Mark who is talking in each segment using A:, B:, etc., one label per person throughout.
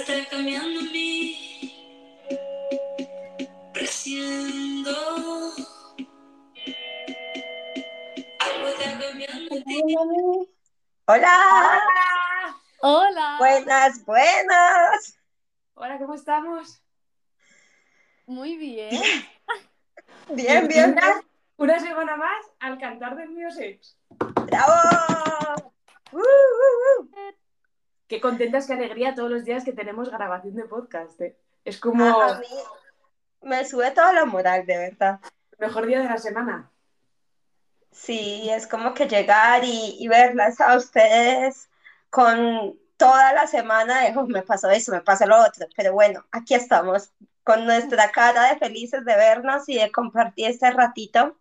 A: está cambiando en mí. Presiento. Algo está cambiando en ti.
B: Hola,
C: Hola.
B: buenas, buenas.
D: Hola, ¿cómo estamos?
C: Muy bien.
B: Bien, bien, bien.
D: Una semana más al cantar del sex.
B: Bravo. Uh, uh, uh.
D: Qué contentas, qué alegría todos los días que tenemos grabación de podcast. ¿eh? Es como
B: A, mí me sube toda la moral, de verdad.
D: mejor día de la semana.
B: Sí, es como que llegar y, y verlas a ustedes con toda la semana de, "Oh, me pasó eso, me pasó lo otro, pero bueno, aquí estamos con nuestra cara de felices de vernos y de compartir este ratito,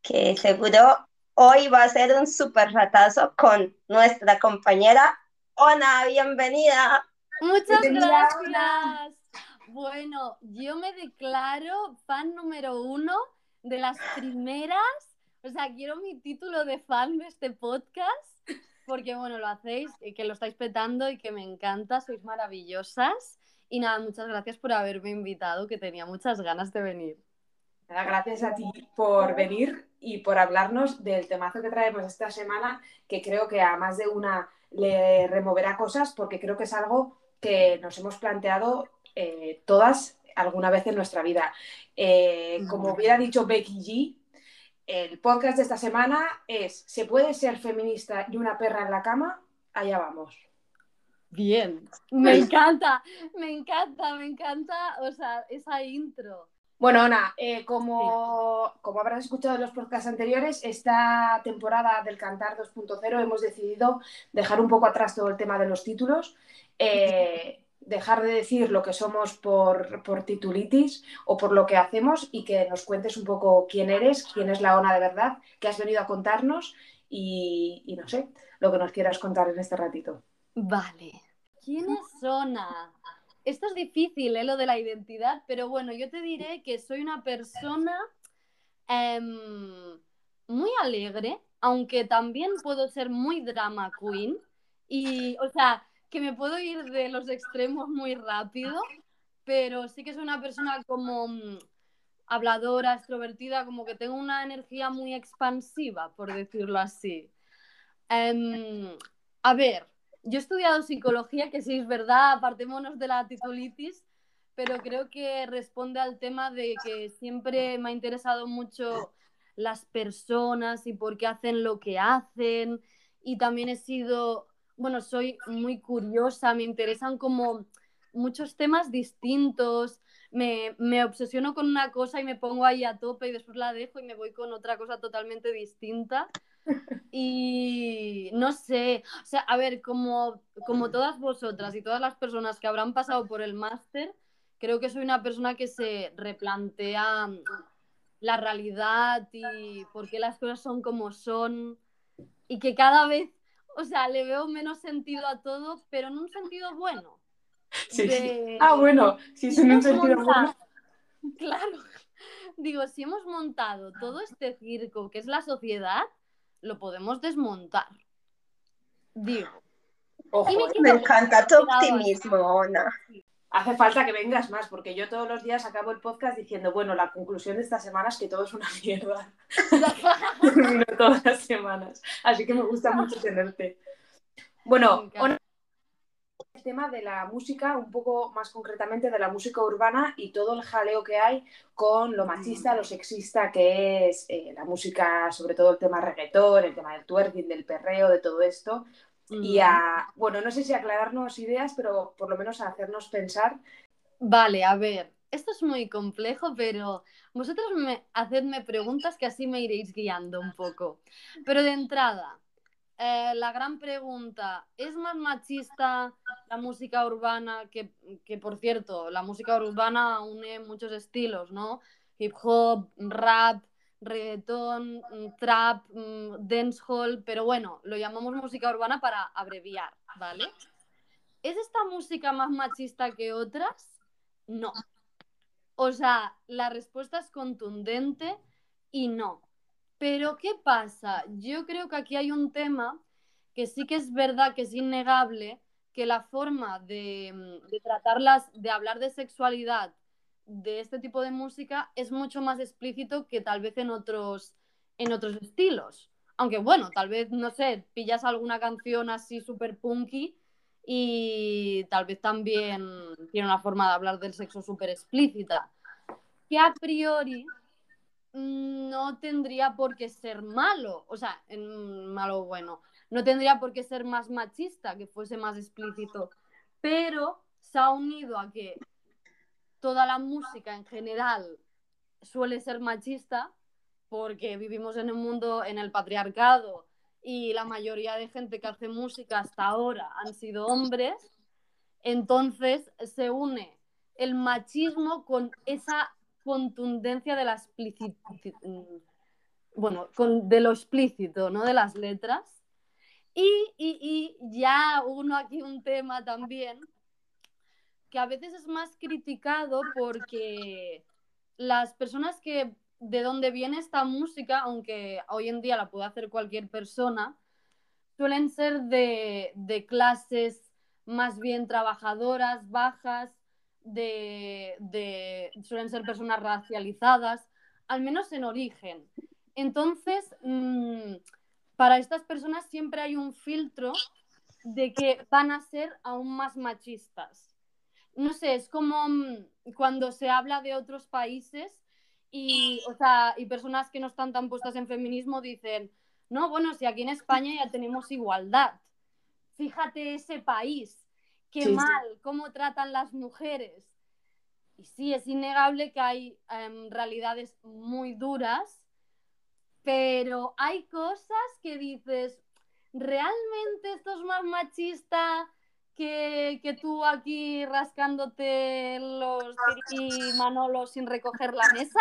B: que seguro hoy va a ser un súper ratazo con nuestra compañera Ona, bienvenida.
C: Muchas
D: Bienvenida,
C: gracias. Bueno, yo me declaro fan número uno de las primeras. O sea, quiero mi título de fan de este podcast, porque bueno, lo hacéis, y que lo estáis petando y que me encanta, sois maravillosas. Y nada, muchas gracias por haberme invitado, que tenía muchas ganas de venir.
D: Nada, gracias a ti por venir y por hablarnos del temazo que traemos esta semana, que creo que a más de una le removerá cosas, porque creo que es algo que nos hemos planteado eh, todas alguna vez en nuestra vida. Eh, como hubiera dicho Becky G, el podcast de esta semana es ¿Se puede ser feminista y una perra en la cama? Allá vamos.
C: Bien. Me encanta, me encanta, me encanta, o sea, esa intro.
D: Bueno, Ana, eh, como, como habrás escuchado en los podcasts anteriores, esta temporada del Cantar 2.0 hemos decidido dejar un poco atrás todo el tema de los títulos, eh, dejar de decir lo que somos por, por titulitis o por lo que hacemos y que nos cuentes un poco quién eres, quién es la Ona de verdad, qué has venido a contarnos y, y no sé, lo que nos quieras contar en este ratito.
C: Vale. ¿Quién es Ona? Esto es difícil, ¿eh? lo de la identidad, pero bueno, yo te diré que soy una persona em, muy alegre, aunque también puedo ser muy drama queen. Y, o sea, que me puedo ir de los extremos muy rápido, pero sí que soy una persona como mm, habladora, extrovertida, como que tengo una energía muy expansiva, por decirlo así. Em, a ver, yo he estudiado psicología, que sí es verdad, apartémonos de la titulitis, pero creo que responde al tema de que siempre me ha interesado mucho las personas y por qué hacen lo que hacen. Y también he sido, bueno, soy muy curiosa, me interesan como muchos temas distintos. Me, me obsesiono con una cosa y me pongo ahí a tope y después la dejo y me voy con otra cosa totalmente distinta. Y no sé, o sea, a ver, como, como todas vosotras y todas las personas que habrán pasado por el máster, creo que soy una persona que se replantea la realidad y por qué las cosas son como son y que cada vez, o sea, le veo menos sentido a todo, pero en un sentido bueno.
D: Sí, sí.
C: De-
D: Ah, bueno, sí, es en un sentido
C: montado-
D: bueno.
C: Claro. Digo, si hemos montado todo este circo que es la sociedad, lo podemos desmontar. Digo.
D: Ojo,
C: me
D: eh.
B: Me encanta tu optimismo, Ona.
D: Hace falta que vengas más, porque yo todos los días acabo el podcast diciendo, bueno, la conclusión de esta semana es que todo es una mierda. Termino todas las semanas. Así que me gusta mucho tenerte. Bueno. Ona, el tema de la música, un poco más concretamente de la música urbana y todo el jaleo que hay con lo machista, lo sexista que es eh, la música, sobre todo el tema reggaetón, el tema del twerking, del perreo, de todo esto. Y a, bueno, no sé si aclararnos ideas, pero por lo menos a hacernos pensar.
C: Vale, a ver, esto es muy complejo, pero vosotros me hacedme preguntas que así me iréis guiando un poco. Pero de entrada, eh, la gran pregunta, ¿es más machista la música urbana que, que, por cierto, la música urbana une muchos estilos, ¿no? Hip hop, rap, reggaetón, mm, trap, mm, dancehall, pero bueno, lo llamamos música urbana para abreviar, ¿vale? ¿Es esta música más machista que otras? No. O sea, la respuesta es contundente y no. Pero ¿qué pasa? Yo creo que aquí hay un tema que sí que es verdad que es innegable, que la forma de, de tratarlas, de hablar de sexualidad de este tipo de música es mucho más explícito que tal vez en otros, en otros estilos. Aunque bueno, tal vez, no sé, pillas alguna canción así súper punky y tal vez también tiene una forma de hablar del sexo súper explícita. Que a priori mm, no tendría por qué ser malo, o sea, en malo bueno, no tendría por qué ser más machista, que fuese más explícito, pero se ha unido a que toda la música en general suele ser machista porque vivimos en un mundo en el patriarcado y la mayoría de gente que hace música hasta ahora han sido hombres, entonces se une el machismo con esa contundencia de la bueno, con, de lo explícito, ¿no? De las letras. Y, y, y ya uno aquí un tema también que a veces es más criticado porque las personas que de donde viene esta música, aunque hoy en día la puede hacer cualquier persona, suelen ser de, clases más bien trabajadoras, bajas, de, suelen ser personas racializadas, al menos en origen. Entonces, mm, para estas personas siempre hay un filtro de que van a ser aún más machistas no sé, es como mm, cuando se habla de otros países y, o sea, y personas que no están tan puestas en feminismo dicen, no, bueno, si aquí en España ya tenemos igualdad. Fíjate ese país, qué mal, cómo tratan las mujeres. Y sí, es innegable que hay em, realidades muy duras, pero hay cosas que dices, ¿realmente esto es más machista que, tú aquí rascándote los y Manolo sin recoger la mesa?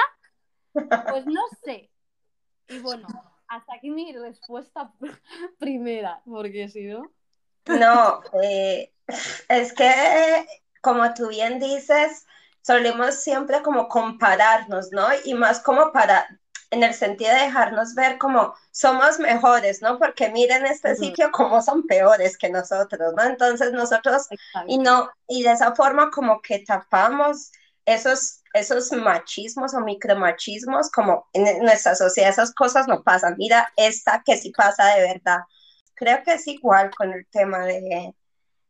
C: Pues no sé. Y bueno, hasta aquí mi respuesta primera, porque si no.
B: No, eh, es que como tú bien dices, solemos siempre como compararnos, ¿no? Y más como para en el sentido de dejarnos ver como somos mejores, ¿no? Porque miren este sitio como son peores que nosotros, ¿no? Entonces nosotros, y no, y de esa forma como que tapamos esos, esos machismos o micromachismos, como en nuestra sociedad esas cosas no pasan. Mira, esta que sí pasa de verdad. Creo que es igual con el tema de,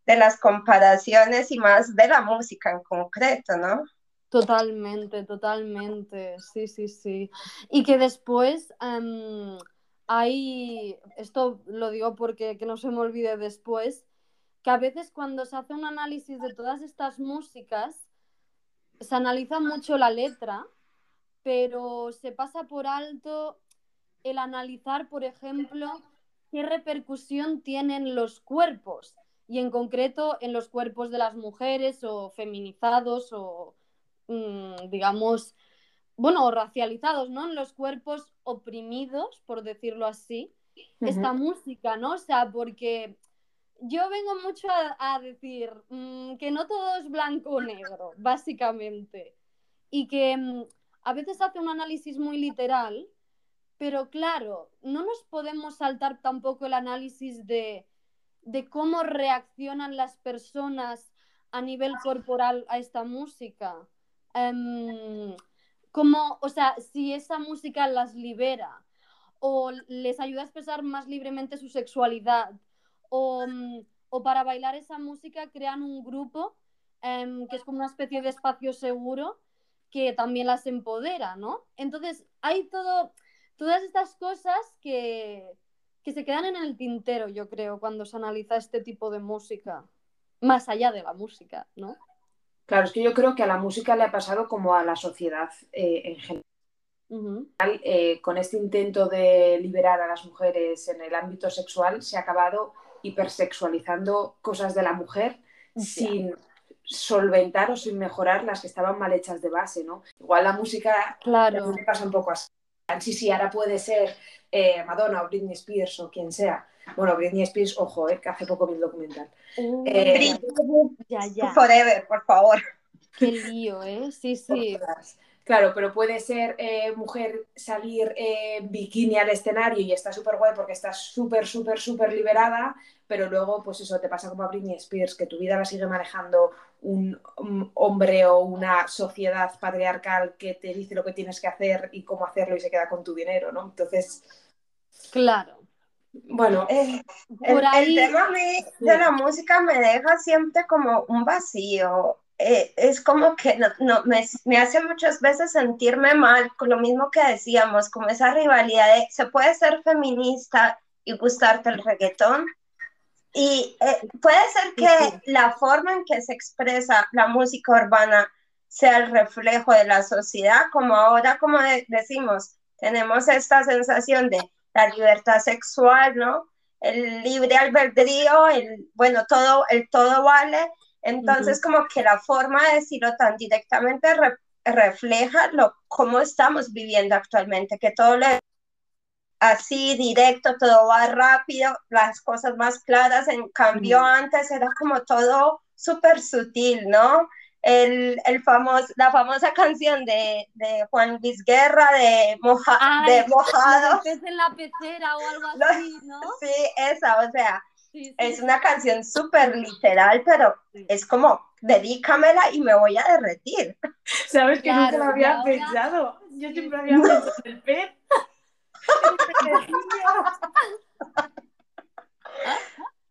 B: de las comparaciones y más de la música en concreto, ¿no?
C: Totalmente, totalmente, sí, sí, sí. Y que después em, hay, esto lo digo porque que no se me olvide después, que a veces cuando se hace un análisis de todas estas músicas, se analiza mucho la letra, pero se pasa por alto el analizar, por ejemplo, qué repercusión tienen los cuerpos, y en concreto en los cuerpos de las mujeres o feminizados o Mm, digamos, bueno, racializados, ¿no? En los cuerpos oprimidos, por decirlo así, esta música, ¿no? O sea, porque yo vengo mucho a, decir mm, que no todo es blanco o negro, básicamente, y que mm, a veces hace un análisis muy literal, pero claro, no nos podemos saltar tampoco el análisis de, de cómo reaccionan las personas a nivel corporal a esta música. Em, como, o sea, si esa música las libera o les ayuda a expresar más libremente su sexualidad o, mm, para bailar esa música crean un grupo em, que es como una especie de espacio seguro que también las empodera, ¿no? Entonces, hay todo, todas estas cosas que, que se quedan en el tintero, yo creo, cuando se analiza este tipo de música, más allá de la música, ¿no?
D: Claro, es que yo creo que a la música le ha pasado como a la sociedad eh, en general. Eh, con este intento de liberar a las mujeres en el ámbito sexual, se ha acabado hipersexualizando cosas de la mujer sin solventar o sin mejorar las que estaban mal hechas de base, ¿no? Igual la música
C: claro.
D: pasa un poco así. Sí, sí, ahora puede ser eh, Madonna o Britney Spears o quien sea. Bueno, Britney Spears, ojo, eh, que hace poco vi el documental.
B: Uh, eh, ya, ya. Forever, por favor.
C: Qué lío, ¿eh? Sí, sí.
D: Claro, pero puede ser eh, mujer salir en bikini al escenario y está súper guay porque está súper, súper, súper liberada, pero luego, pues eso, te pasa como a Britney Spears, que tu vida la sigue manejando un, un hombre o una sociedad patriarcal que te dice lo que tienes que hacer y cómo hacerlo y se queda con tu dinero, ¿no? Entonces,
C: Claro.
D: bueno,
B: Eh, el,
C: Por
B: el
C: ahí-
B: tema a mí
D: Sí.
B: de la música me deja siempre como un vacío. Eh, es como que no, no, me, me hace muchas veces sentirme mal con lo mismo que decíamos, como esa rivalidad de se puede ser feminista y gustarte el reggaetón. Y eh, puede ser que la forma en que se expresa la música urbana sea el reflejo de la sociedad, como ahora, como de- decimos, tenemos esta sensación de la libertad sexual, ¿no? El libre albedrío, el, bueno, todo, el todo vale. Entonces, como que la forma de decirlo tan directamente re- refleja lo, cómo estamos viviendo actualmente, que todo le así directo, todo va rápido, las cosas más claras, en cambio antes era como todo súper sutil, ¿no? El, el famos, la famosa canción de, de Juan Luis Guerra de, moja,
C: Ay,
B: de Mojado,
C: en la pecera o algo así, ¿no?
B: sí, esa, o sea,
C: Sí, sí.
B: es una canción súper literal, pero es como, dedícamela y me voy a derretir.
D: sabes que nunca
C: Claro,
D: lo
C: y
D: había
C: ahora-
D: pensado. Yo siempre había pensado en el pez.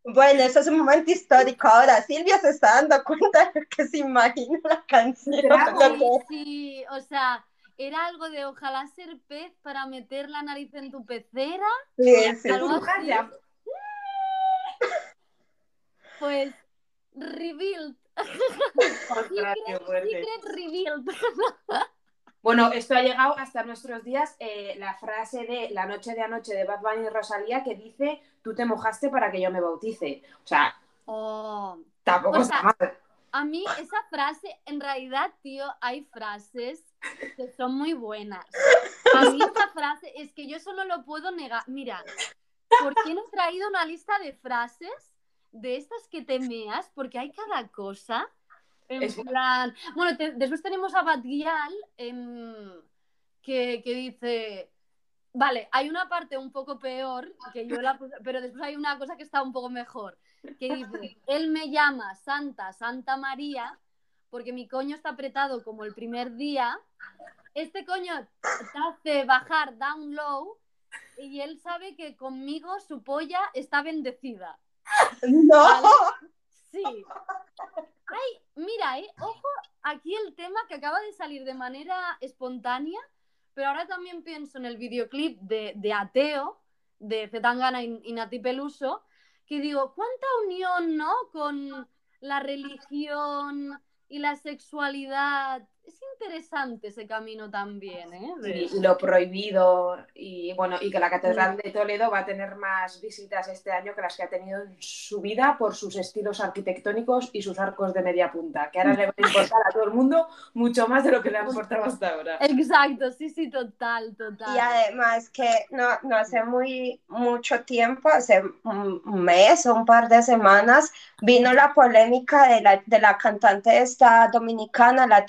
B: Bueno, eso es un momento histórico. Ahora Silvia se está dando cuenta de que se imagina la canción. Lo
C: Sí, o sea, era algo de ojalá ser pez para meter la nariz en tu pecera.
B: Sí, sí.
C: Algo así. Pues, revealed. Secret, revealed.
D: Bueno, esto ha llegado hasta nuestros días, eh, la frase de La noche de anoche de Bad Bunny y Rosalía que dice, tú te mojaste para que yo me bautice. O sea,
C: Oh,
D: tampoco
C: O
D: está mal.
C: A mí esa frase, en realidad, tío, hay frases que son muy buenas. A mí esa frase es que yo solo lo puedo negar. Mira, ¿por qué no he traído una lista de frases de estas que te meas? Porque hay cada cosa. En
D: Es-
C: plan. Bueno, te- después tenemos a Batguial em, que, que dice. Vale, hay una parte un poco peor, que yo la puse- pero después hay una cosa que está un poco mejor que dice, él me llama Santa, Santa María, porque mi coño está apretado como el primer día. Este coño te hace bajar down low y él sabe que conmigo su polla está bendecida.
B: No,
C: Sí. Ay, mira, eh, ojo, aquí el tema que acaba de salir de manera espontánea, pero ahora también pienso en el videoclip de, de Ateo, de Zetangana y, y Nati Peluso, que digo, ¿cuánta unión, no? Con la religión y la sexualidad. Es interesante ese camino también, ¿eh? De-
D: Y lo prohibido y bueno, y que la Catedral de Toledo va a tener más visitas este año que las que ha tenido en su vida por sus estilos arquitectónicos y sus arcos de media punta, que ahora le va a importar a todo el mundo mucho más de lo que le ha importado hasta ahora.
C: Exacto, sí, sí, total, total.
B: y además que no, no hace muy mucho tiempo, hace un mes o un par de semanas, vino la polémica de la, de la cantante esta dominicana, la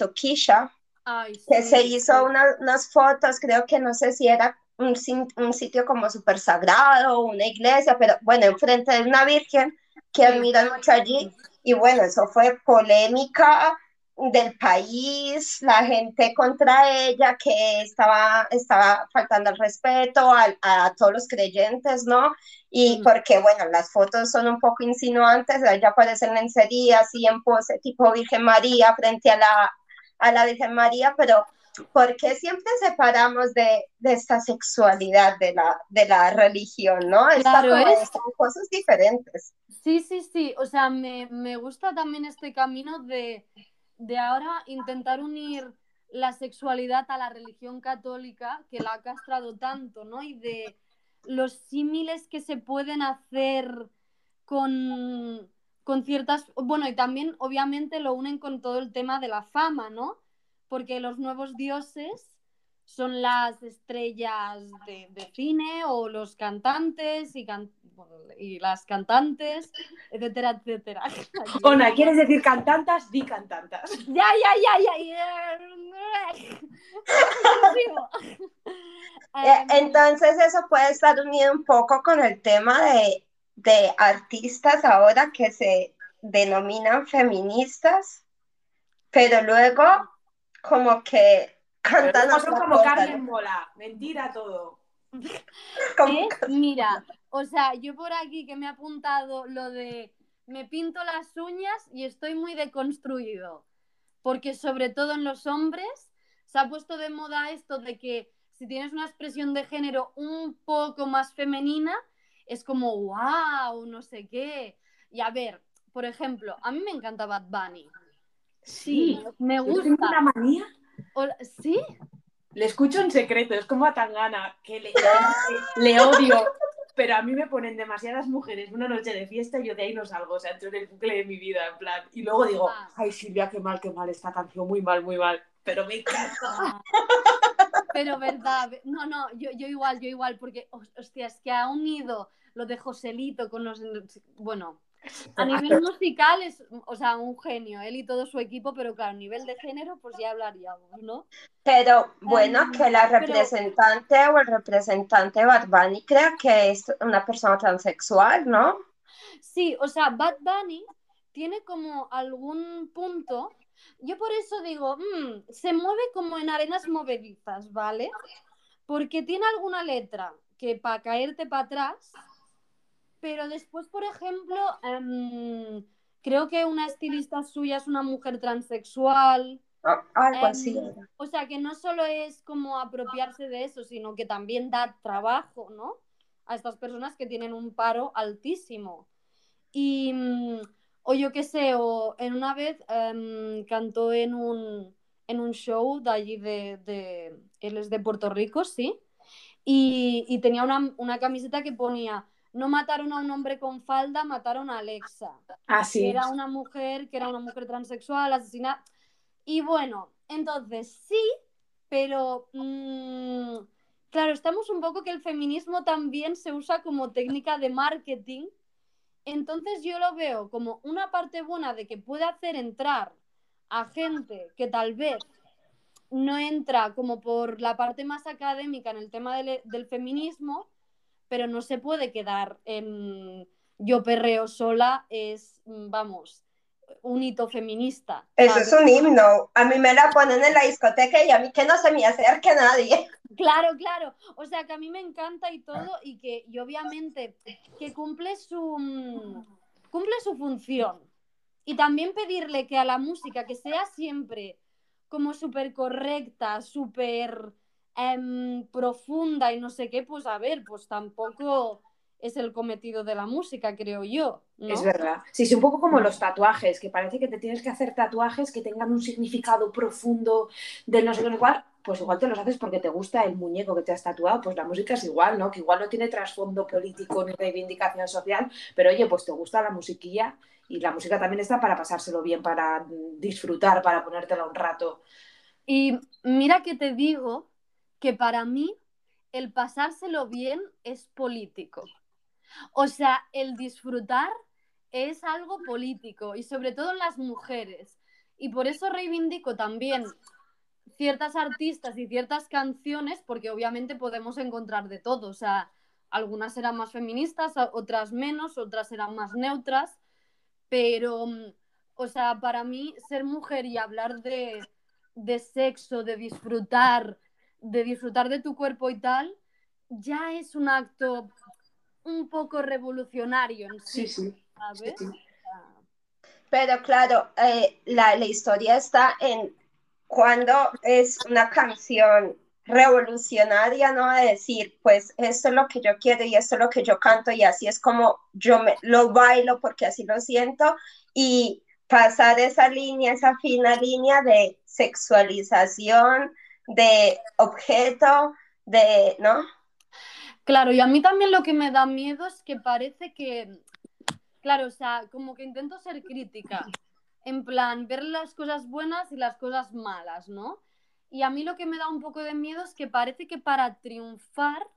C: Ay,
B: que
C: sí,
B: se hizo
C: sí.
B: una- unas fotos, creo que no sé si era un, un sitio como súper sagrado una iglesia, pero bueno, enfrente de una virgen que admiran mucho allí. Y bueno, eso fue polémica del país, la gente contra ella, que estaba, estaba faltando el respeto a, a todos los creyentes, ¿no? Y
C: Mm.
B: porque, bueno, las fotos son un poco insinuantes, ella aparece en lencería, así en pose tipo Virgen María frente a la, a la Virgen María, pero ¿por qué siempre separamos de, de esta sexualidad de la, de la religión, ¿no?
C: Claro, es-
B: son cosas diferentes.
C: Sí, sí, sí. O sea, me, me gusta también este camino de, de ahora intentar unir la sexualidad a la religión católica, que la ha castrado tanto, ¿no? Y de los símiles que se pueden hacer con, con ciertas... Bueno, y también obviamente lo unen con todo el tema de la fama, ¿no? Porque los nuevos dioses son las estrellas de, de cine o los cantantes y, can- y las cantantes, etcétera, etcétera.
D: Ona, ¿quieres decir cantantas? Di cantantas.
C: Ya, ya, ya, ya.
B: Eh, Entonces eso puede estar unido un poco con el tema de, de artistas ahora que se denominan feministas, pero luego como que cantan
D: como Carmen. Mola. Mentira todo.
C: ¿Eh? Mira, o sea, yo por aquí que me he apuntado lo de me pinto las uñas y estoy muy deconstruido, porque sobre todo en los hombres se ha puesto de moda esto de que si tienes una expresión de género un poco más femenina, es como wow, no sé qué. Y a ver, por ejemplo, a mí me encanta Bad Bunny. Sí, me
D: Yo tengo
C: gusta.
D: una manía.
C: ¿Sí?
D: Le escucho en secreto, es como a Tangana, que le, le odio. Pero a mí me ponen demasiadas mujeres una noche de fiesta y yo de ahí no salgo, o sea, entro en el bucle de mi vida, en plan. Y luego digo,
C: Ah.
D: ay Silvia, qué mal, qué mal esta canción, muy mal, muy mal. Pero me encanta.
C: Pero verdad, ve- no, no, yo, yo igual, yo igual, porque, hos- hostia, es que ha unido lo de Joselito con los, bueno, a nivel musical es, o sea, un genio, él y todo su equipo, pero claro, a nivel de género, pues ya hablaríamos, ¿no?
B: Pero bueno,
C: Em,
B: que la
C: pero-
B: representante o el representante Bad Bunny crea que es una persona transexual, ¿no?
C: Sí, o sea, Bad Bunny tiene como algún punto. Yo por eso digo, mm, se mueve como en arenas movedizas, ¿vale? Porque tiene alguna letra que para caerte para atrás, pero después, por ejemplo, em, creo que una estilista suya es una mujer transexual.
B: O- Algo
C: Em,
B: así. era.
C: O sea, que no solo es como apropiarse de eso, sino que también da trabajo, ¿no? A estas personas que tienen un paro altísimo. Y, mm, o yo qué sé, o en una vez em, cantó en un, en un show de allí de, de- él es de Puerto Rico, sí, y, y tenía una, una camiseta que ponía, no mataron a un hombre con falda, mataron a Alexa que
D: Así.
C: era una mujer, que era una mujer transexual, asesinada. Y bueno, entonces sí, pero mm, claro, estamos un poco que el feminismo también se usa como técnica de marketing. Entonces yo lo veo como una parte buena de que puede hacer entrar a gente que tal vez no entra como por la parte más académica en el tema del, del feminismo, pero no se puede quedar en yo perreo sola, es, vamos, un hito feminista.
B: Eso
C: ¿sabes?
B: es un himno. A mí me la ponen en la discoteca y a mí que no se me acerque nadie.
C: Claro, claro. O sea, que a mí me encanta y todo y que y obviamente que cumple su cumple su función. Y también pedirle que a la música que sea siempre como súper correcta, súper em, profunda y no sé qué, pues a ver, pues tampoco es el cometido de la música, creo yo. ¿no?
D: Es verdad. Sí, sí, un poco como los tatuajes, que parece que te tienes que hacer tatuajes que tengan un significado profundo del no sé qué, cuál. Pues igual te los haces porque te gusta el muñeco que te has tatuado, pues la música es igual, ¿no? Que igual no tiene trasfondo político ni reivindicación social, pero oye, pues te gusta la musiquilla y la música también está para pasárselo bien, para mm, disfrutar, para ponértela un rato.
C: Y mira que te digo que para mí el pasárselo bien es político. O sea, el disfrutar es algo político y sobre todo en las mujeres. Y por eso reivindico también ciertas artistas y ciertas canciones, porque obviamente podemos encontrar de todo. O sea, algunas serán más feministas, otras menos, otras serán más neutras, pero, o sea, para mí ser mujer y hablar de, de sexo, de disfrutar, de disfrutar de tu cuerpo y tal, ya es un acto un poco revolucionario en sí,
D: sí.
C: ¿sabes?
D: sí.
B: Pero claro, eh, la, la historia está en cuando es una canción revolucionaria, ¿no? A decir, pues esto es lo que yo quiero y esto es lo que yo canto y así es como yo me, lo bailo porque así lo siento y pasar esa línea, esa fina línea de sexualización, de objeto, de, ¿no?
C: Claro, y a mí también lo que me da miedo es que parece que, claro, o sea, como que intento ser crítica, en plan, ver las cosas buenas y las cosas malas, ¿no? Y a mí lo que me da un poco de miedo es que parece que para triunfar,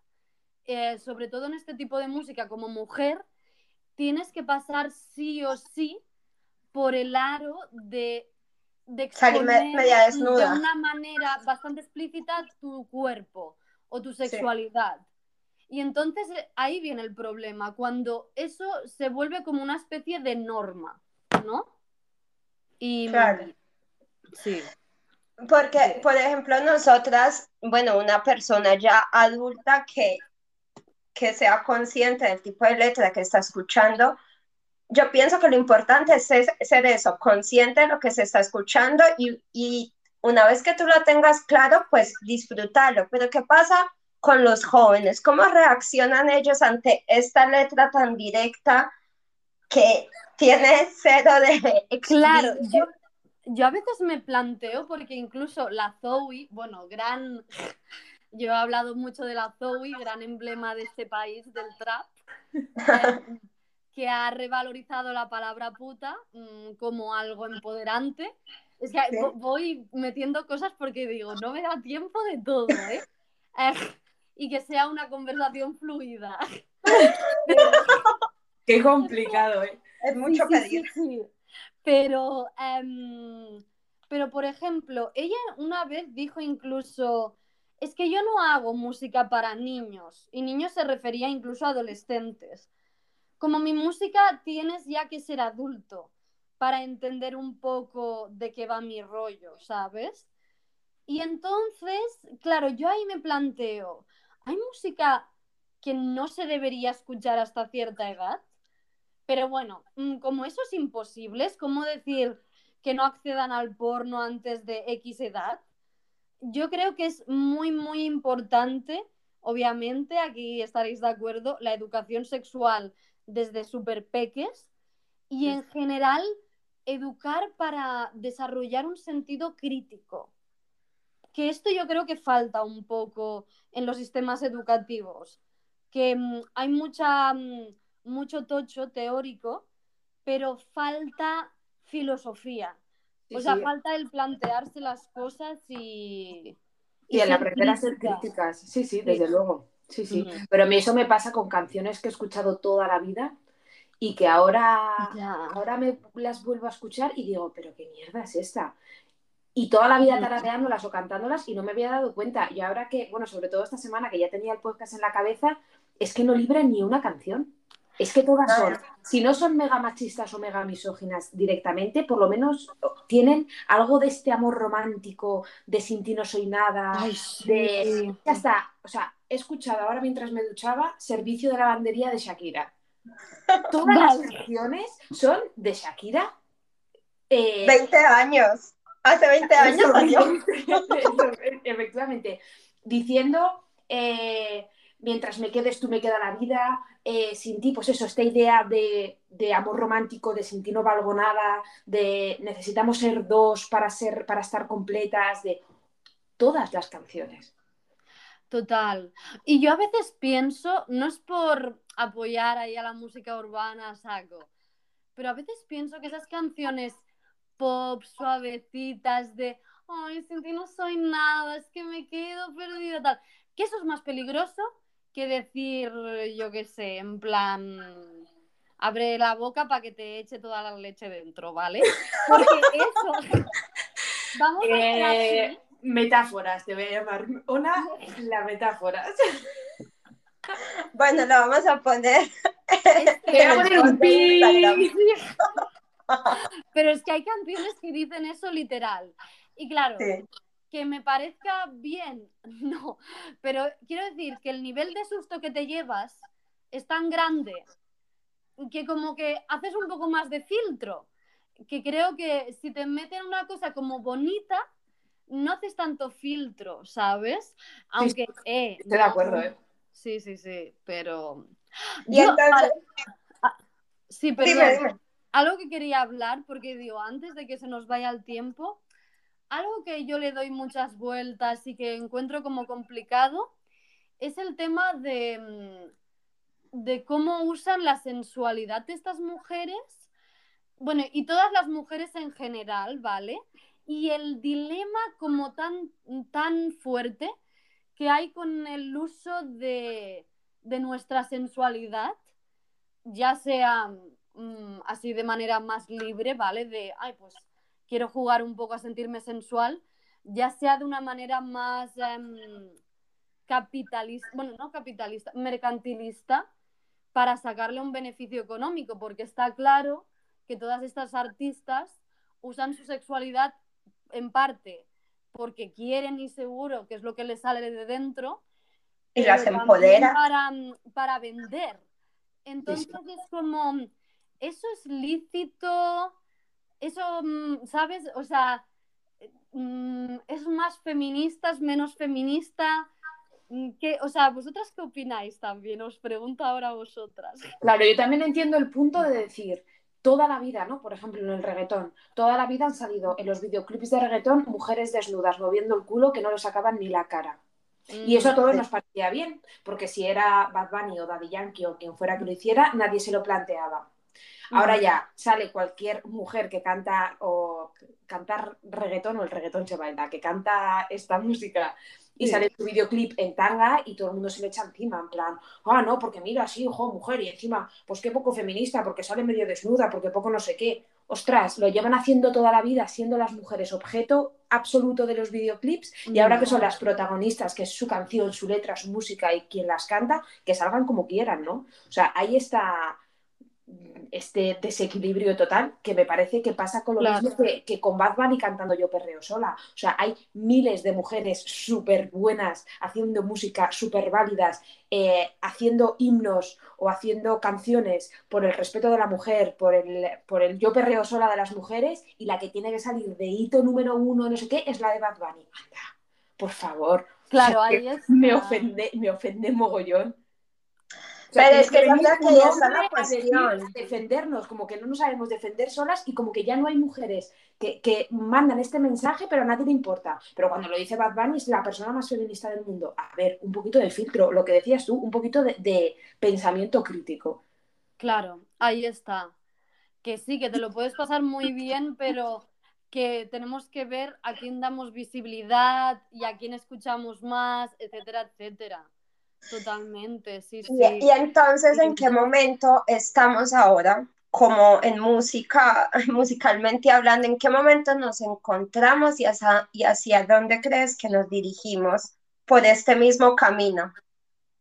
C: eh, sobre todo en este tipo de música como mujer, tienes que pasar sí o sí por el aro de, de
B: me-
C: exponer de una manera bastante explícita tu cuerpo o tu sexualidad. Y entonces eh, ahí viene el problema, cuando eso se vuelve como una especie de norma, ¿no? Y
B: Claro.
C: sí.
B: Porque, por ejemplo, nosotras, bueno, una persona ya adulta que, que sea consciente del tipo de letra que está escuchando, yo pienso que lo importante es es- ser eso, consciente de lo que se está escuchando y, y una vez que tú lo tengas claro, pues disfrutarlo. Pero ¿qué pasa con los jóvenes? ¿Cómo reaccionan ellos ante esta letra tan directa que tiene cero de
C: Claro, yo, yo a veces me planteo, porque incluso la Zoe, bueno, gran, yo he hablado mucho de la Zoe, gran emblema de este país, del trap, eh, que ha revalorizado la palabra puta mm, como algo empoderante. Es que
B: Sí.
C: voy metiendo cosas porque digo, no me da tiempo de todo, ¿eh? Eh, y que sea una conversación fluida.
D: Qué complicado, ¿eh?
B: Es mucho
C: Sí,
B: pedir.
C: sí, sí. Pero, em, pero, por ejemplo, ella una vez dijo incluso, es que yo no hago música para niños, y niños se refería incluso a adolescentes. Como mi música tienes ya que ser adulto para entender un poco de qué va mi rollo, ¿sabes? Y entonces, claro, yo ahí me planteo, ¿hay música que no se debería escuchar hasta cierta edad? Pero bueno, mm, como eso es imposible, es como decir que no accedan al porno antes de X edad. Yo creo que es muy, muy importante, obviamente, aquí estaréis de acuerdo, la educación sexual desde super peques y en general educar para desarrollar un sentido crítico. Que esto yo creo que falta un poco en los sistemas educativos, que mm, hay mucha, mm, mucho tocho teórico, pero falta filosofía.
D: Sí,
C: o sea,
D: sí.
C: falta el plantearse las cosas y...
D: Y el aprender a ser críticas. Sí, sí, desde luego. Sí, sí. Pero a mí eso me pasa con canciones que he escuchado toda la vida y que ahora,
C: Ya.
D: ahora me las vuelvo a escuchar y digo, pero qué mierda es esta. Y toda la vida tarareándolas o cantándolas y no me había dado cuenta. Y ahora que, bueno, sobre todo esta semana que ya tenía el podcast en la cabeza, es que no libra ni una canción. Es que todas son, si no son mega machistas o mega misóginas directamente, por lo menos tienen algo de este amor romántico, de sin ti no soy nada,
C: Ay, sí.
D: de... Ya está, o sea, he escuchado ahora mientras me duchaba Servicio de Lavandería de Shakira. Todas las canciones son de Shakira. eh,
B: 20 años. Hace 20 años
D: efectivamente. Diciendo, eh, mientras me quedes tú me queda la vida, eh, sin ti, pues eso, esta idea de, de amor romántico, de sin ti no valgo nada, de necesitamos ser dos para, ser, para estar completas, de todas las canciones.
C: Total. Y yo a veces pienso, no es por apoyar ahí a la música urbana saco, pero a veces pienso que esas canciones pop suavecitas de, ay, sin ti no soy nada, es que me quedo perdida, tal, que eso es más peligroso que decir, yo qué sé, en plan, abre la boca para que te eche toda la leche dentro, ¿vale? Porque eso, vamos a así.
D: Eh, metáforas, te voy a llamar. Una, la metáforas.
B: Bueno, lo vamos a poner.
C: Es
D: Te voy a poner un pi.
C: Pero es que hay canciones que dicen eso literal. Y claro,
B: Sí.
C: que me parezca bien, no. Pero quiero decir que el nivel de susto que te llevas es tan grande que como que haces un poco más de filtro. Que creo que si te meten una cosa como bonita, no haces tanto filtro, ¿sabes? Aunque, eh,
D: Estoy de acuerdo, ¿eh?
C: Sí, sí, sí, pero...
B: Y
C: Yo-
B: entonces,
C: vale. Ah, sí, perdón.
B: dime, dime.
C: Algo que quería hablar, porque digo, antes de que se nos vaya el tiempo, algo que yo le doy muchas vueltas y que encuentro como complicado es el tema de, mm, de cómo usan la sensualidad de estas mujeres, bueno, y todas las mujeres en general, ¿vale? y el dilema como tan, tan fuerte que hay con el uso de, de nuestra sensualidad, ya sea mm, así de manera más libre, ¿vale? De, ay, pues quiero jugar un poco a sentirme sensual, ya sea de una manera más em, capitalista, bueno, no capitalista, mercantilista, para sacarle un beneficio económico, porque está claro que todas estas artistas usan su sexualidad en parte porque quieren y seguro que es lo que les sale de dentro.
B: Y las empodera.
C: Para, para vender. Entonces es como, eso es lícito, eso, mm, ¿sabes? O sea, mm, es más feminista, es menos feminista. Mm, ¿Qué, o sea, ¿vosotras qué opináis también? Os pregunto ahora a vosotras.
D: Claro, yo también entiendo el punto de decir, toda la vida, ¿no? Por ejemplo, en el reggaetón, toda la vida han salido en los videoclips de reggaetón mujeres desnudas moviendo el culo que no le sacaban ni la cara. Y eso a todos nos parecía bien, porque si era Bad Bunny o Daddy Yankee o quien fuera que lo hiciera, nadie se lo planteaba. Ahora ya sale cualquier mujer que canta o cantar reggaetón o el reggaetón se baila, que canta esta música y
C: Sí.
D: sale su videoclip en tanga y todo el mundo se le echa encima, en plan, ah, no, porque mira, sí, ojo, mujer, y encima, pues qué poco feminista, porque sale medio desnuda, porque poco no sé qué. Ostras, lo llevan haciendo toda la vida, siendo las mujeres objeto absoluto de los videoclips, y ahora que son las protagonistas, que es su canción, su letra, su música y quien las canta, que salgan como quieran, ¿no? O sea, ahí está este desequilibrio total que me parece que pasa con lo
C: Claro.
D: mismo que, que con Bad Bunny cantando Yo Perreo Sola. O sea, hay miles de mujeres súper buenas haciendo música, súper válidas, eh, haciendo himnos o haciendo canciones por el respeto de la mujer, por el, por el Yo Perreo Sola de las mujeres, y la que tiene que salir de hito número uno, no sé qué, es la de Bad Bunny. Anda, por favor.
C: Claro, ahí es.
D: Me ofende, me ofende mogollón.
B: Pero es que yo creo que es la cuestión.
D: defendernos, como que no nos sabemos defender solas y como que ya no hay mujeres que, que mandan este mensaje, pero a nadie le importa. Pero cuando lo dice Bad Bunny es la persona más feminista del mundo. A ver, un poquito de filtro, lo que decías tú, un poquito de, de pensamiento crítico.
C: Claro, ahí está. Que sí, que te lo puedes pasar muy bien, pero que tenemos que ver a quién damos visibilidad y a quién escuchamos más, etcétera, etcétera. Totalmente, sí, sí.
B: Y, y entonces, ¿en qué momento estamos ahora? Como en música, musicalmente hablando, ¿en qué momento nos encontramos y hacia, y hacia dónde crees que nos dirigimos por este mismo camino?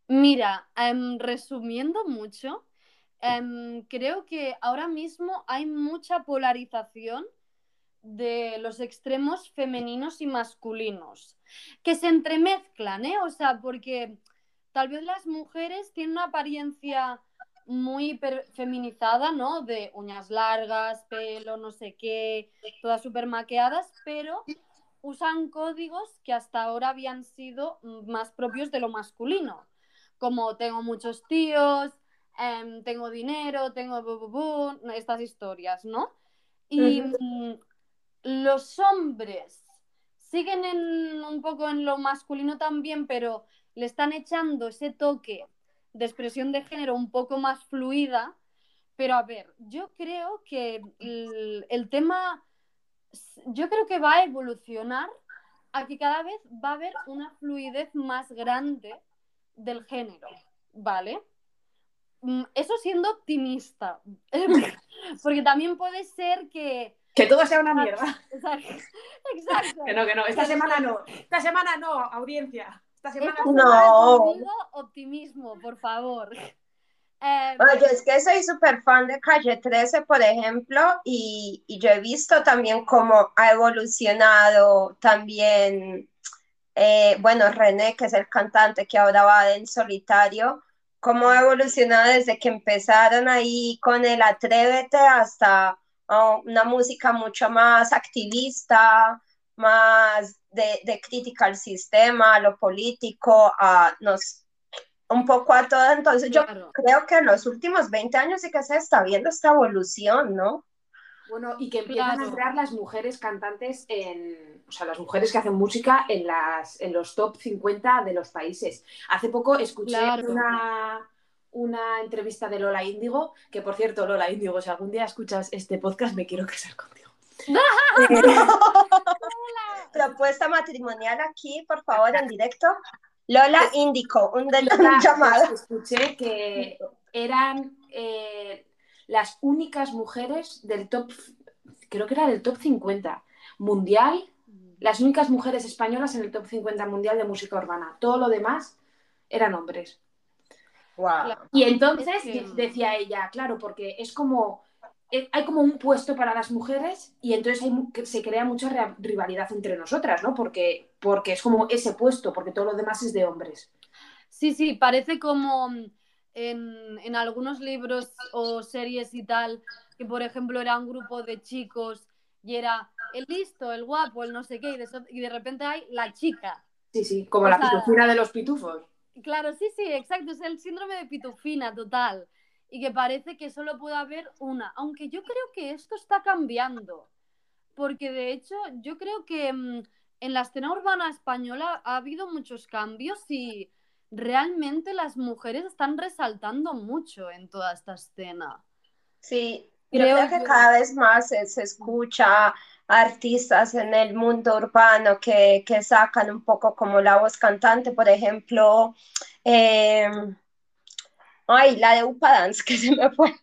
C: Mira, em, resumiendo mucho, em, creo que ahora mismo hay mucha polarización de los extremos femeninos y masculinos, que se entremezclan, ¿eh? O sea, porque tal vez las mujeres tienen una apariencia muy feminizada, ¿no? De uñas largas, pelo, no sé qué, todas súper maqueadas, pero usan códigos que hasta ahora habían sido más propios de lo masculino como tengo muchos tíos, em, tengo dinero, tengo bu, bu, bu, estas historias, ¿no? Y mm, los hombres siguen en, un poco en lo masculino también, pero le están echando ese toque de expresión de género un poco más fluida. Pero a ver, yo creo que el, el tema, yo creo que va a evolucionar a que cada vez va a haber una fluidez más grande del género, ¿vale? Mm, Eso siendo optimista, porque también puede ser que...
D: Que todo sea una mierda.
C: Exacto. Exacto.
D: Que no, que no. Esta semana no. Esta semana no, audiencia. Esta semana no.
C: semana
B: No.
C: conmigo, optimismo, por favor. Eh,
B: Oye, es que soy súper fan de Calle 13, por ejemplo, y, y yo he visto también cómo ha evolucionado también, eh, bueno, René, que es el cantante que ahora va en solitario, cómo ha evolucionado desde que empezaron ahí con el Atrévete hasta oh, una música mucho más activista, más de, de crítica al sistema, a lo político, a nos un poco a todo. Entonces, yo
C: claro.
B: creo que en los últimos 20 años sí que se está viendo esta evolución, ¿no?
D: Bueno, y que empiezan
C: Claro.
D: a entrar las mujeres cantantes en, o sea, las mujeres que hacen música en las, en los top 50 de los países. Hace poco escuché
C: Claro.
D: una, una entrevista de Lola Índigo, que por cierto, Lola Índigo, si algún día escuchas este podcast, me quiero casar contigo.
B: Propuesta matrimonial aquí, por favor, en directo. Lola Indico, un, de-
D: Lola,
B: un llamado.
D: Escuché que eran eh, las únicas mujeres del top, creo que era del top 50 mundial, las únicas mujeres españolas en el top 50 mundial de música urbana. Todo lo demás eran hombres.
B: Wow.
D: Y entonces
C: Es que-
D: de- decía ella, claro, porque es como, hay como un puesto para las mujeres y entonces hay se crea mucha rivalidad entre nosotras, ¿no? Porque, porque es como ese puesto, porque todo lo demás es de hombres.
C: Sí, sí, parece como mm, en, en algunos libros o series y tal, que por ejemplo era un grupo de chicos y era el listo, el guapo, el no sé qué, y de, so- y de repente hay la chica.
D: Sí, sí, como
C: O
D: la
C: sea-
D: pitufina de los pitufos.
C: Claro, sí, sí, exacto, es el síndrome de pitufina total. Y que parece que solo puede haber una, aunque yo creo que esto está cambiando. Porque de hecho, yo creo que mm, en la escena urbana española ha habido muchos cambios y realmente las mujeres están resaltando mucho en toda esta escena.
B: Sí,
C: Creo
B: creo que
C: yo.
B: cada vez más se, se escucha artistas en el mundo urbano que, que sacan un poco como la voz cantante, por ejemplo, eh, ay, la de Upa Dance, que se me fue,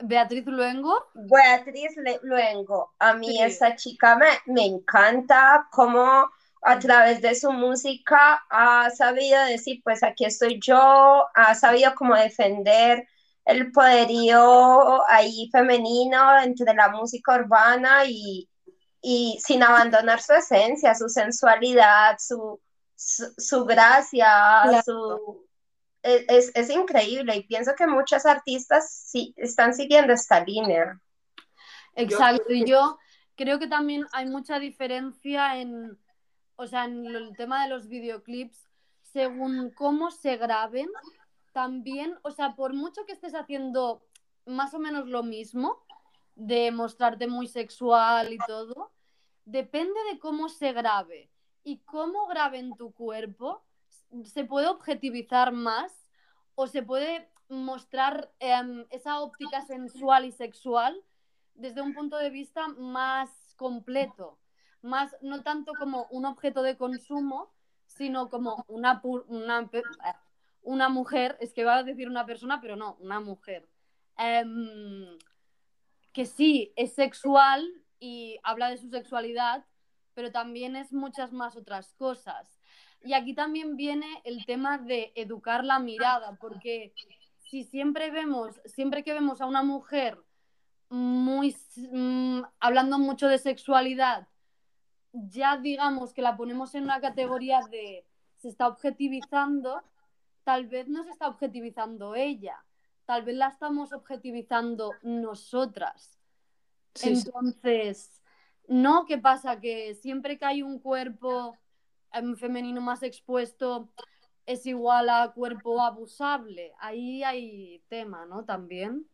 C: Beatriz Luengo,
B: Beatriz Luengo. A mí
C: Sí.
B: esta chica me, me encanta cómo a través de su música ha sabido decir, pues aquí estoy yo, ha sabido como defender el poderío ahí femenino entre la música urbana y, y sin abandonar su esencia, su sensualidad, su, su, su gracia,
C: Claro.
B: su... Es, es- increíble y pienso que muchas artistas sí están siguiendo esta línea.
C: Exacto, y yo creo que también hay mucha diferencia en, o sea, en el tema de los videoclips, según cómo se graben, también, o sea, por mucho que estés haciendo más o menos lo mismo, de mostrarte muy sexual y todo, depende de cómo se grabe y cómo graben tu cuerpo, se puede objetivizar más o se puede mostrar em, esa óptica sensual y sexual desde un punto de vista más completo, más no tanto como un objeto de consumo, sino como una, una, pe- una mujer, es que iba a decir una persona, pero no, una mujer, em, que sí es sexual y habla de su sexualidad, pero también es muchas más otras cosas. Y aquí también viene el tema de educar la mirada, porque si siempre vemos, siempre que vemos a una mujer muy mm, hablando mucho de sexualidad, ya digamos que la ponemos en una categoría de se está objetivizando, tal vez no se está objetivizando ella, tal vez la estamos objetivizando nosotras.
D: Sí, sí.
C: Entonces, ¿no? ¿Qué pasa? Que siempre que hay un cuerpo femenino más expuesto es igual a cuerpo abusable. Ahí hay tema, ¿no? También.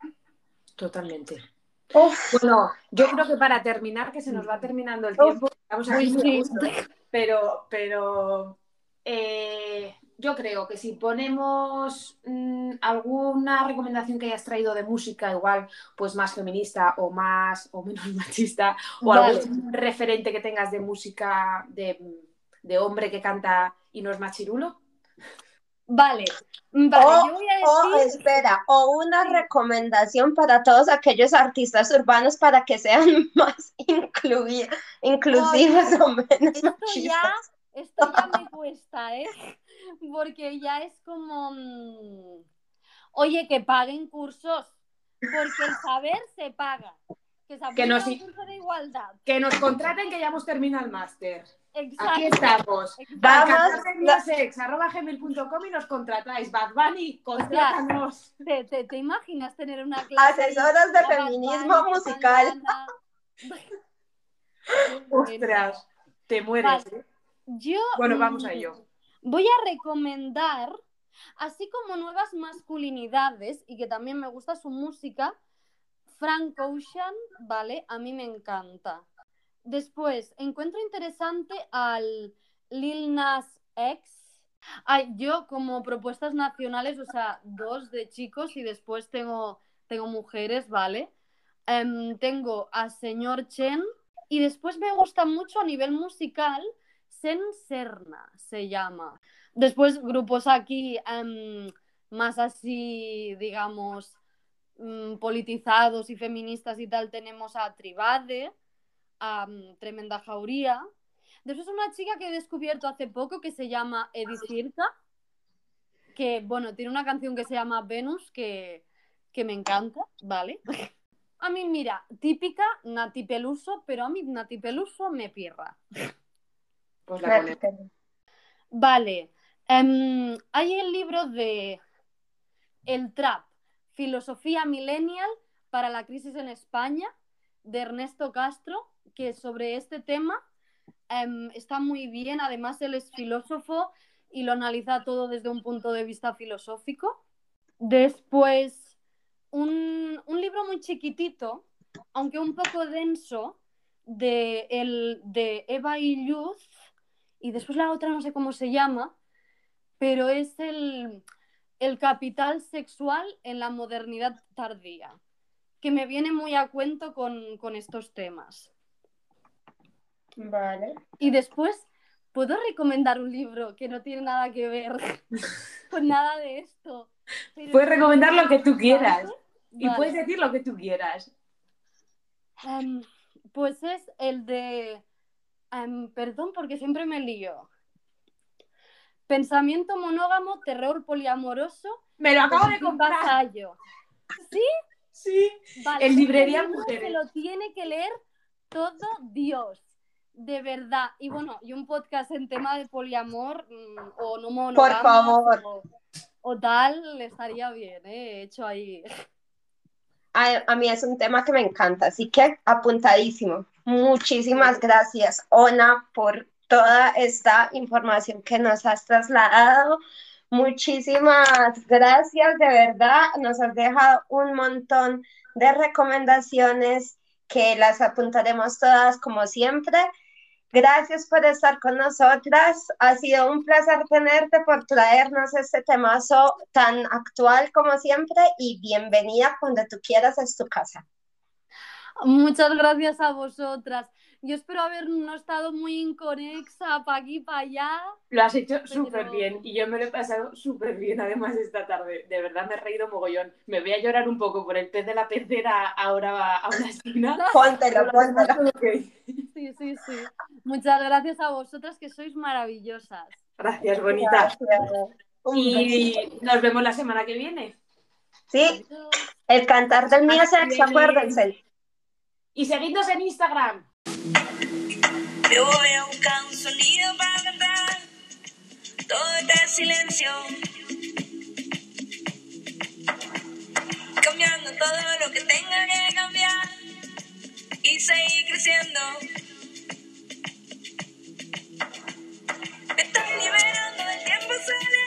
D: Totalmente.
B: Uf,
D: Bueno, yo creo que para terminar, que se nos va terminando el tiempo, muy a pero, pero eh, yo creo que si ponemos mm, alguna recomendación que hayas traído de música, igual pues más feminista o más o menos machista, o
C: Vale.
D: algún referente que tengas de música de, de hombre que canta y no es machirulo.
C: Vale, vale,
B: O-
C: yo voy a
B: o
C: decir.
B: espera, o una recomendación para todos aquellos artistas urbanos para que sean más inclusivos o menos
C: Esto ya, esto ya me cuesta, ¿eh? Porque ya es como. mm, Oye, que paguen cursos, porque el saber se paga. Que se apunte
D: nos
C: un curso de igualdad.
D: Que nos contraten que ya hemos terminado el máster.
C: Exacto.
D: Aquí estamos.
C: exacto.
B: Vamos,
D: Cantardemusex.com y nos contratáis. Bad Bunny, contrátanos.
C: ¿Te, te, te imaginas tener una clase?
B: Asesoras de feminismo
C: Bunny,
B: musical.
D: Ostras, te mueres.
C: Vale.
D: ¿eh?
C: Yo
D: Bueno, vamos
C: mm,
D: a ello.
C: Voy a recomendar, así como nuevas masculinidades, y que también me gusta su música, Frank Ocean, ¿vale? A mí me encanta. Después, encuentro interesante al Lil Nas X. Ay, yo como propuestas nacionales, o sea, dos de chicos y después tengo, tengo mujeres, ¿vale? Em, tengo a Señor Chen, Y después me gusta mucho a nivel musical, Sen Serna se llama. Después grupos aquí em, más así, digamos, mm, politizados y feministas y tal, tenemos a Tribade, a Tremenda Jauría. Después una chica que he descubierto hace poco que se llama Edith Circa, que, bueno, tiene una canción que se llama Venus, que, que me encanta, ¿vale? A mí, mira, típica Nati Peluso, pero a mí Nati Peluso me pirra.
D: Pues la ponemos.
C: Vale. em, hay el libro de El Trap, Filosofía Millennial para la crisis en España, de Ernesto Castro, que sobre este tema em, está muy bien. Además, él es filósofo y lo analiza todo desde un punto de vista filosófico. Después, un, un libro muy chiquitito, aunque un poco denso, de, el, de Eva y Luz, y después la otra no sé cómo se llama, pero es el, el capital sexual en la modernidad tardía, que me viene muy a cuento con, con estos temas.
B: Vale.
C: Y después, ¿puedo recomendar un libro que no tiene nada que ver con nada de esto? Pero
D: Puedes
C: es
D: recomendar lo que tú quieras. Y
C: Vale.
D: puedes decir lo que tú quieras.
C: Em, pues es el de. em, perdón, porque siempre me lío. Pensamiento monógamo, terror poliamoroso.
D: Me lo acabo de comprar.
C: Vasallo. ¿Sí?
D: Sí.
C: Vale.
D: En librería Mujeres.
C: Se lo tiene que leer todo Dios. De verdad. Y bueno, y un podcast en tema de poliamor mm, o no monógamo.
B: favor.
C: O, o tal, le estaría bien, ¿eh? Hecho ahí.
B: A, a mí es un tema que me encanta, así que apuntadísimo. Muchísimas gracias, Ona, por toda esta información que nos has trasladado. Muchísimas gracias, de verdad. Nos has dejado un montón de recomendaciones que las apuntaremos todas como siempre. Gracias por estar con nosotras. Ha sido un placer tenerte por traernos este temazo tan actual como siempre y bienvenida cuando tú quieras, es tu casa.
C: Muchas gracias a vosotras. Yo espero haber no estado muy inconexa para aquí, para allá.
D: Lo has hecho súper
C: Pero-
D: bien y yo me lo he pasado súper bien además esta tarde. De verdad me he reído mogollón. Me voy a llorar un poco por el pez de la pecera ahora a una esquina.
B: Póntelo, póntelo.
D: Todo ok.
C: Sí, sí, sí. Muchas gracias a vosotras que sois maravillosas.
D: Gracias, bonita.
B: Gracias. Un besito.
D: Y nos vemos la semana que viene.
B: Sí, el cantar del mío sexo, acuérdense.
D: Y seguidnos en Instagram.
A: Yo voy a buscar un sonido para cantar todo este silencio. Cambiando todo lo que tenga que cambiar y seguir creciendo. friend.